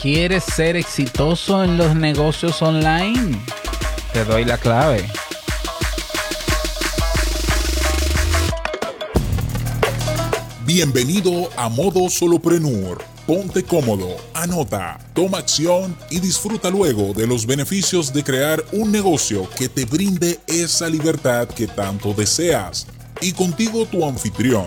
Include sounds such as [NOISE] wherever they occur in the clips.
¿Quieres ser exitoso en los negocios online? Te doy la clave. Bienvenido a Modo Soloprenur. Ponte cómodo, anota, toma acción y disfruta luego de los beneficios de crear un negocio que te brinde esa libertad que tanto deseas. Y contigo tu anfitrión,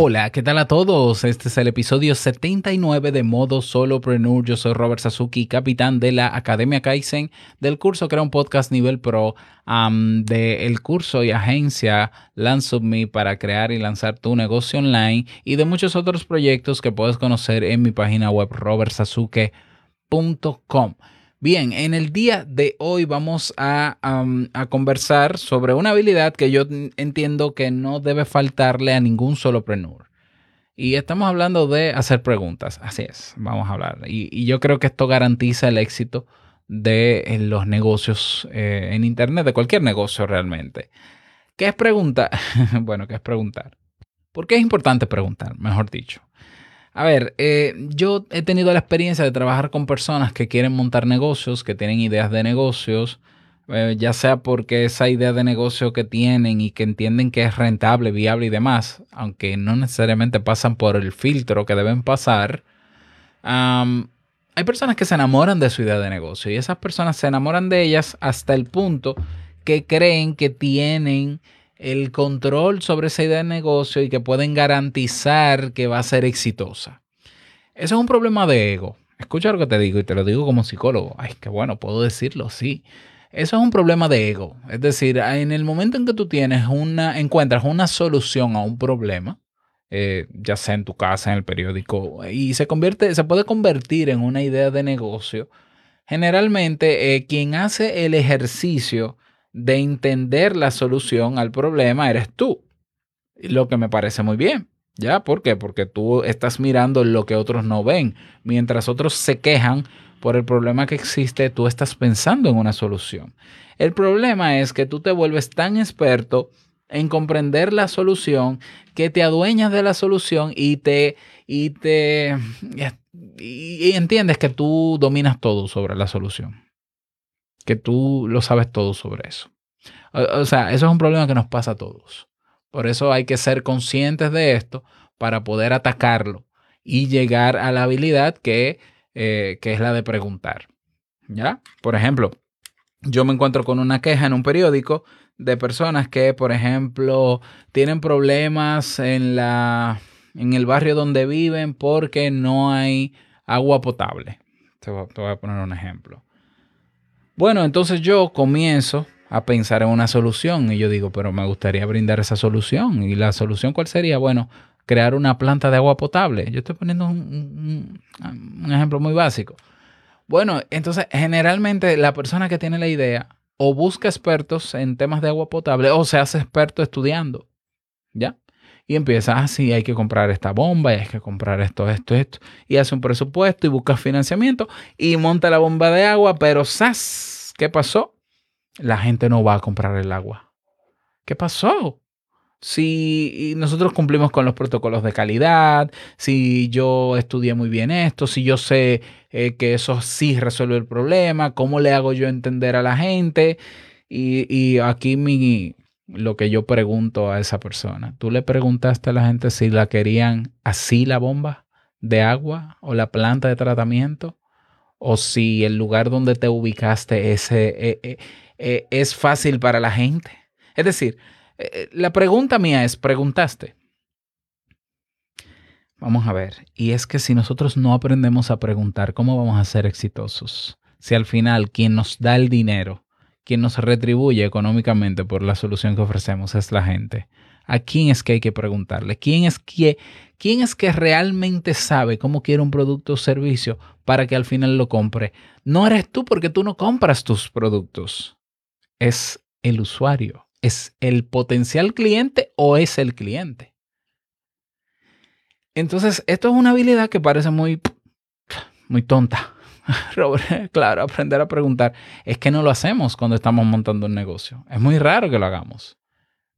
Hola, ¿qué tal a todos? Este es el episodio 79 de Modo Solopreneur. Yo soy Robert Sasuki, capitán de la Academia Kaizen, del curso Crea un Podcast Nivel Pro, del curso y agencia Me para crear y lanzar tu negocio online y de muchos otros proyectos que puedes conocer en mi página web robertsasuke.com. Bien, en el día de hoy vamos a, conversar sobre una habilidad que yo entiendo que no debe faltarle a ningún solopreneur. Y estamos hablando de hacer preguntas. Así es, vamos a hablar. Y, yo creo que esto garantiza el éxito de los negocios eh, en Internet, de cualquier negocio realmente. ¿Qué es preguntar? [LAUGHS] bueno, ¿qué es preguntar? ¿Por qué es importante preguntar? Mejor dicho. A ver, eh, yo he tenido la experiencia de trabajar con personas que quieren montar negocios, que tienen ideas de negocios, eh, ya sea porque esa idea de negocio que tienen y que entienden que es rentable, viable y demás, aunque no necesariamente pasan por el filtro que deben pasar, hay personas que se enamoran de su idea de negocio y esas personas se enamoran de ellas hasta el punto que creen que tienen el control sobre esa idea de negocio y que pueden garantizar que va a ser exitosa. Eso es un problema de ego. Escucha lo que te digo y te lo digo como psicólogo. Ay, qué bueno, puedo decirlo, sí. Eso es un problema de ego. Es decir, en el momento en que tú tienes una, encuentras una solución a un problema, eh, ya sea en tu casa, en el periódico, y se convierte, se puede convertir en una idea de negocio. Generalmente, eh, quien hace el ejercicio de entender la solución al problema eres tú. Lo que me parece muy bien. ¿Ya? ¿Por qué? Porque tú estás mirando lo que otros no ven. Mientras otros se quejan por el problema que existe, tú estás pensando en una solución. El problema es que tú te vuelves tan experto en comprender la solución que te adueñas de la solución y te y te y entiendes que tú dominas todo sobre la solución que tú lo sabes todo sobre eso. O, sea, eso es un problema que nos pasa a todos. Por eso hay que ser conscientes de esto para poder atacarlo y llegar a la habilidad que, eh, que es la de preguntar. ¿Ya? Por ejemplo, yo me encuentro con una queja en un periódico de personas que, por ejemplo, tienen problemas en, la, en el barrio donde viven porque no hay agua potable. te voy a poner un ejemplo. Bueno, entonces yo comienzo a pensar en una solución y yo digo, pero me gustaría brindar esa solución. ¿Y la solución cuál sería? Bueno, crear una planta de agua potable. Yo estoy poniendo un, ejemplo muy básico. Bueno, entonces generalmente la persona que tiene la idea o busca expertos en temas de agua potable o se hace experto estudiando. ¿Ya? Y empieza, así, ah, hay que comprar esta bomba y hay que comprar esto, esto, esto. Y hace un presupuesto y busca financiamiento y monta la bomba de agua, pero ¡zas! ¿Qué pasó? La gente no va a comprar el agua. ¿Qué pasó? Si nosotros cumplimos con los protocolos de calidad, si yo estudié muy bien esto, si yo sé eh, que eso sí resuelve el problema, ¿cómo le hago yo entender a la gente? Y, y aquí mi, lo que yo pregunto a esa persona. ¿Tú le preguntaste a la gente si la querían así la bomba de agua o la planta de tratamiento? ¿O si el lugar donde te ubicaste ese, eh, eh, eh, es fácil para la gente? Es decir, la pregunta mía es, ¿preguntaste? Vamos a ver, y es que si nosotros no aprendemos a preguntar, ¿cómo vamos a ser exitosos? Si al final quien nos da el dinero quien nos retribuye económicamente por la solución que ofrecemos es la gente. ¿A quién es que hay que preguntarle? ¿Quién es que, quién es que realmente sabe cómo quiere un producto o servicio para que al final lo compre? No eres tú porque tú no compras tus productos. Es el usuario, ¿Es el potencial cliente o es el cliente? Entonces, esto es una habilidad que parece muy, muy tonta. [LAUGHS] Robert, claro, aprender a preguntar. Es que no lo hacemos cuando estamos montando un negocio. Es muy raro que lo hagamos.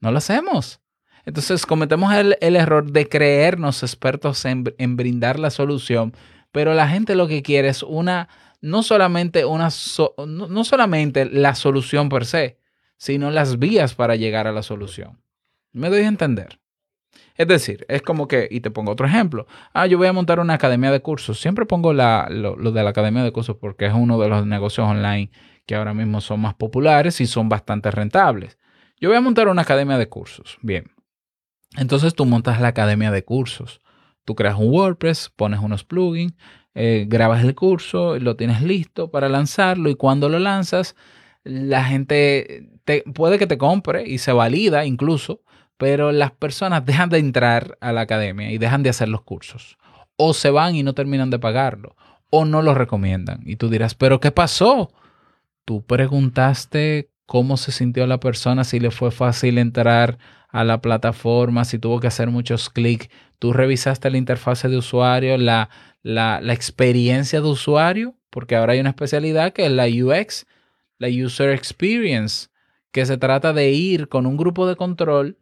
No lo hacemos. Entonces cometemos el, error de creernos expertos en, brindar la solución, pero la gente lo que quiere es una, no solamente, una no solamente la solución per se, sino las vías para llegar a la solución. Me doy a entender. Es decir, es como que, y te pongo otro ejemplo, ah, yo voy a montar una academia de cursos. Siempre pongo la, lo, de la academia de cursos porque es uno de los negocios online que ahora mismo son más populares y son bastante rentables. Yo voy a montar una academia de cursos. Bien. Entonces tú montas la academia de cursos. Tú creas un WordPress, pones unos plugins, eh, grabas el curso, lo tienes listo para lanzarlo y cuando lo lanzas, la gente te, puede que te compre y se valida incluso, pero las personas dejan de entrar a la academia y dejan de hacer los cursos. O se van y no terminan de pagarlo, o no lo recomiendan. Y tú dirás, pero ¿qué pasó? Tú preguntaste cómo se sintió la persona, si le fue fácil entrar a la plataforma, si tuvo que hacer muchos clics. Tú revisaste la interfase de usuario, la, la, la experiencia de usuario, porque ahora hay una especialidad que es la UX, la User Experience, que se trata de ir con un grupo de control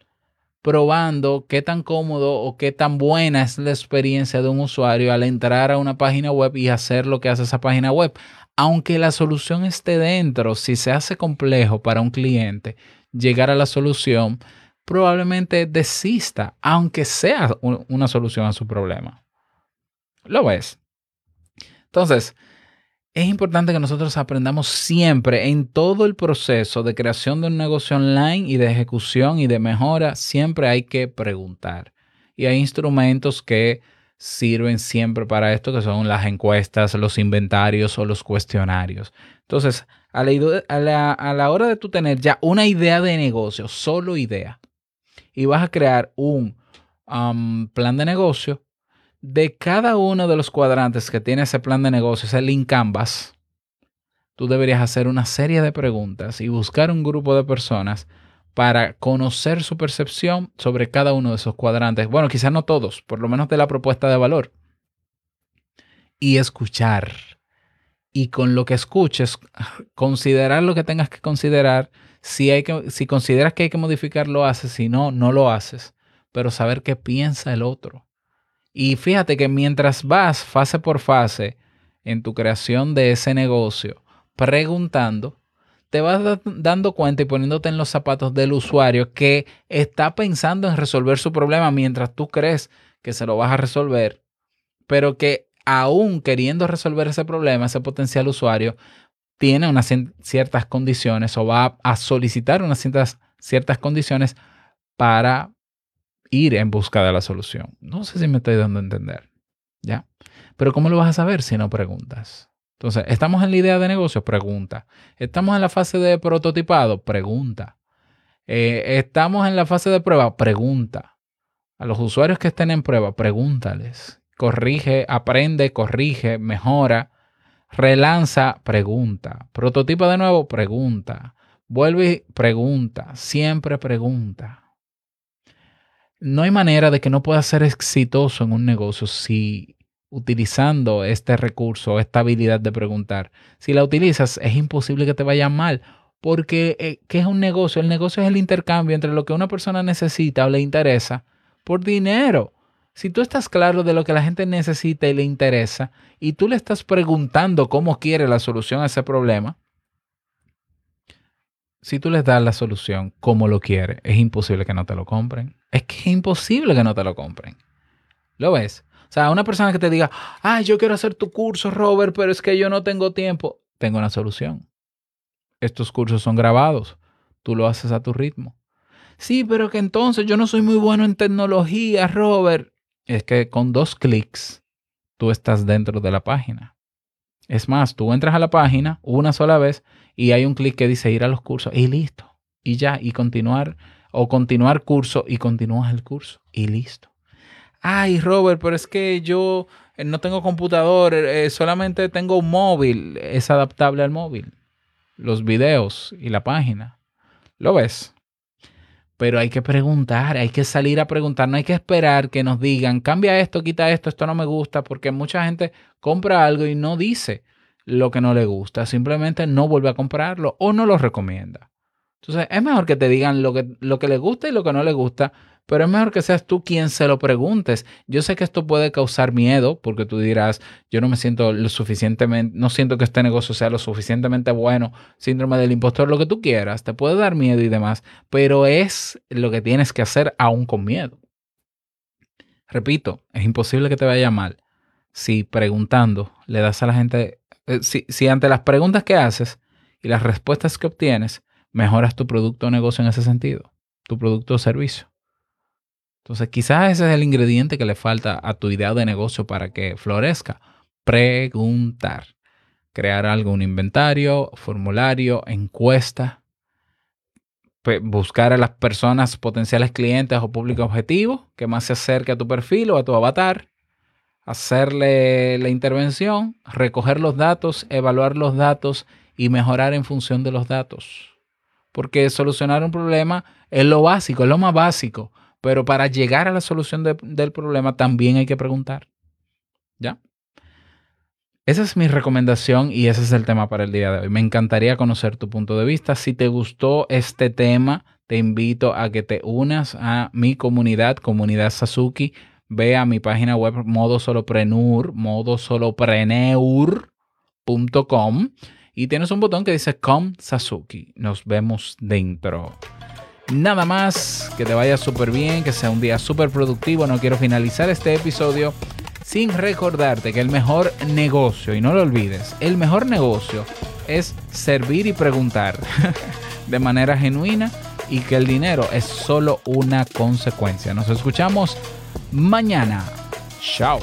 probando qué tan cómodo o qué tan buena es la experiencia de un usuario al entrar a una página web y hacer lo que hace esa página web. Aunque la solución esté dentro, si se hace complejo para un cliente llegar a la solución, probablemente desista, aunque sea una solución a su problema. ¿Lo ves? Entonces, es importante que nosotros aprendamos siempre en todo el proceso de creación de un negocio online y de ejecución y de mejora, siempre hay que preguntar. Y hay instrumentos que sirven siempre para esto, que son las encuestas, los inventarios o los cuestionarios. Entonces, a la, hora de tú tener ya una idea de negocio, solo idea, y vas a crear un um, plan de negocio, de cada uno de los cuadrantes que tiene ese plan de negocios, el link Canvas, tú deberías hacer una serie de preguntas y buscar un grupo de personas para conocer su percepción sobre cada uno de esos cuadrantes. Bueno, quizás no todos, por lo menos de la propuesta de valor. Y escuchar. Y con lo que escuches, [LAUGHS] considerar lo que tengas que considerar. Si, hay que, si consideras que hay que modificar, lo haces. Si no, no lo haces. Pero saber qué piensa el otro. Y fíjate que mientras vas fase por fase en tu creación de ese negocio, preguntando, te vas dando cuenta y poniéndote en los zapatos del usuario que está pensando en resolver su problema mientras tú crees que se lo vas a resolver, pero que aún queriendo resolver ese problema, ese potencial usuario tiene unas ciertas condiciones o va a solicitar unas ciertas, ciertas condiciones para ir en busca de la solución. No sé si me estoy dando a entender. ¿Ya? Pero ¿cómo lo vas a saber si no preguntas? Entonces, ¿estamos en la idea de negocio? Pregunta. ¿Estamos en la fase de prototipado? Pregunta. Eh, ¿Estamos en la fase de prueba? Pregunta. A los usuarios que estén en prueba, pregúntales. Corrige, aprende, corrige, mejora, relanza, pregunta. Prototipo de nuevo, pregunta. Vuelve pregunta. Siempre pregunta no hay manera de que no puedas ser exitoso en un negocio si utilizando este recurso, esta habilidad de preguntar, si la utilizas, es imposible que te vaya mal. Porque, eh, ¿qué es un negocio? El negocio es el intercambio entre lo que una persona necesita o le interesa por dinero. Si tú estás claro de lo que la gente necesita y le interesa, y tú le estás preguntando cómo quiere la solución a ese problema, si tú les das la solución como lo quiere, es imposible que no te lo compren. Es que es imposible que no te lo compren. ¿Lo ves? O sea, una persona que te diga, ah, yo quiero hacer tu curso, Robert, pero es que yo no tengo tiempo. Tengo una solución. Estos cursos son grabados. Tú lo haces a tu ritmo. Sí, pero que entonces yo no soy muy bueno en tecnología, Robert. Es que con dos clics tú estás dentro de la página. Es más, tú entras a la página una sola vez y hay un clic que dice ir a los cursos y listo. Y ya, y continuar o continuar curso y continúas el curso y listo. Ay, Robert, pero es que yo eh, no tengo computador, eh, solamente tengo un móvil, es adaptable al móvil. Los videos y la página. ¿Lo ves? Pero hay que preguntar, hay que salir a preguntar, no hay que esperar que nos digan, cambia esto, quita esto, esto no me gusta, porque mucha gente compra algo y no dice lo que no le gusta, simplemente no vuelve a comprarlo o no lo recomienda. Entonces es mejor que te digan lo que, lo que le gusta y lo que no le gusta, pero es mejor que seas tú quien se lo preguntes. Yo sé que esto puede causar miedo porque tú dirás, yo no me siento lo suficientemente, no siento que este negocio sea lo suficientemente bueno, síndrome del impostor, lo que tú quieras, te puede dar miedo y demás, pero es lo que tienes que hacer aún con miedo. Repito, es imposible que te vaya mal si preguntando le das a la gente, eh, si, si ante las preguntas que haces y las respuestas que obtienes, mejoras tu producto o negocio en ese sentido, tu producto o servicio. Entonces, quizás ese es el ingrediente que le falta a tu idea de negocio para que florezca. Preguntar. Crear algo, un inventario, formulario, encuesta. Buscar a las personas, potenciales clientes o público objetivo que más se acerque a tu perfil o a tu avatar. Hacerle la intervención, recoger los datos, evaluar los datos y mejorar en función de los datos. Porque solucionar un problema es lo básico, es lo más básico pero para llegar a la solución del problema también hay que preguntar. ¿Ya? Esa es mi recomendación y ese es el tema para el día de hoy. Me encantaría conocer tu punto de vista. Si te gustó este tema, te invito a que te unas a mi comunidad, comunidad Sasuki. Ve a mi página web modosolopreneur, modosolopreneur.com y tienes un botón que dice Come Sasuki. Nos vemos dentro. Nada más, que te vaya súper bien, que sea un día súper productivo. No quiero finalizar este episodio sin recordarte que el mejor negocio, y no lo olvides, el mejor negocio es servir y preguntar [LAUGHS] de manera genuina y que el dinero es solo una consecuencia. Nos escuchamos mañana. Chao.